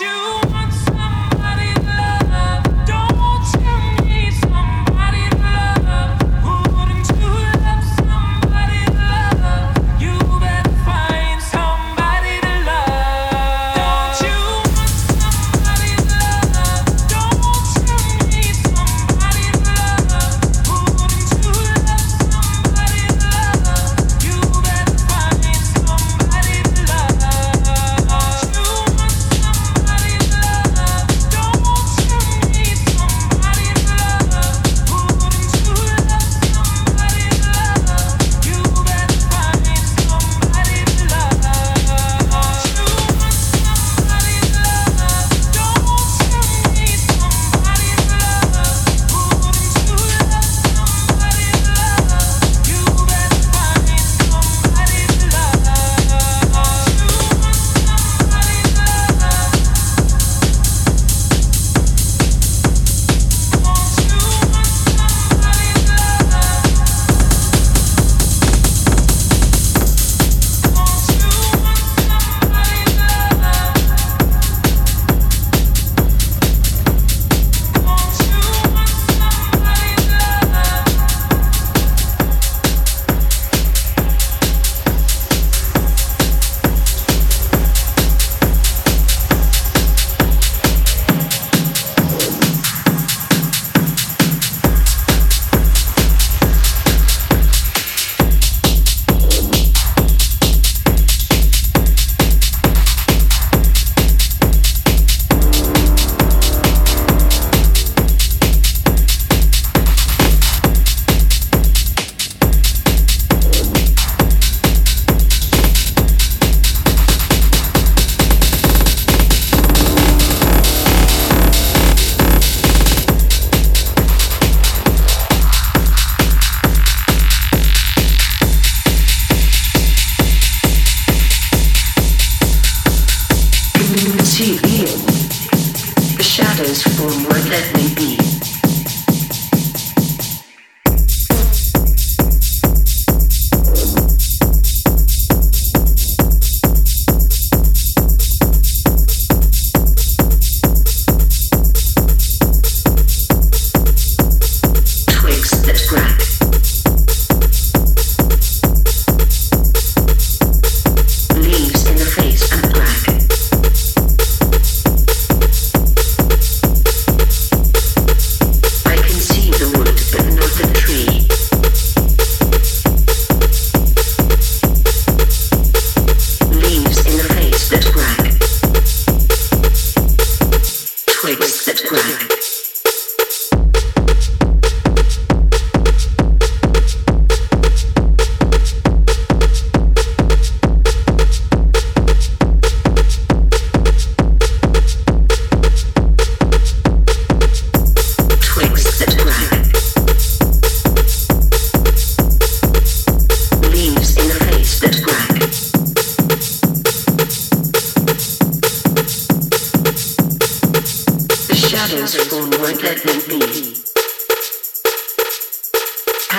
you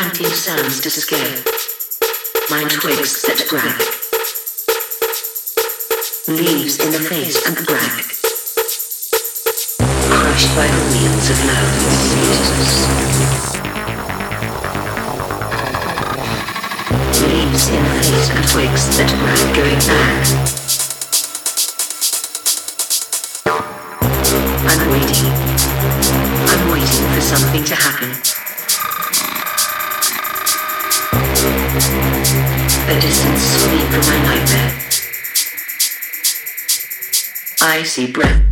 Panty sounds to scare. Mind twigs that crack. Leaves in the face and crack. Crushed by the wheels of loud Leaves in the face and twigs that crack going back. spicy breath.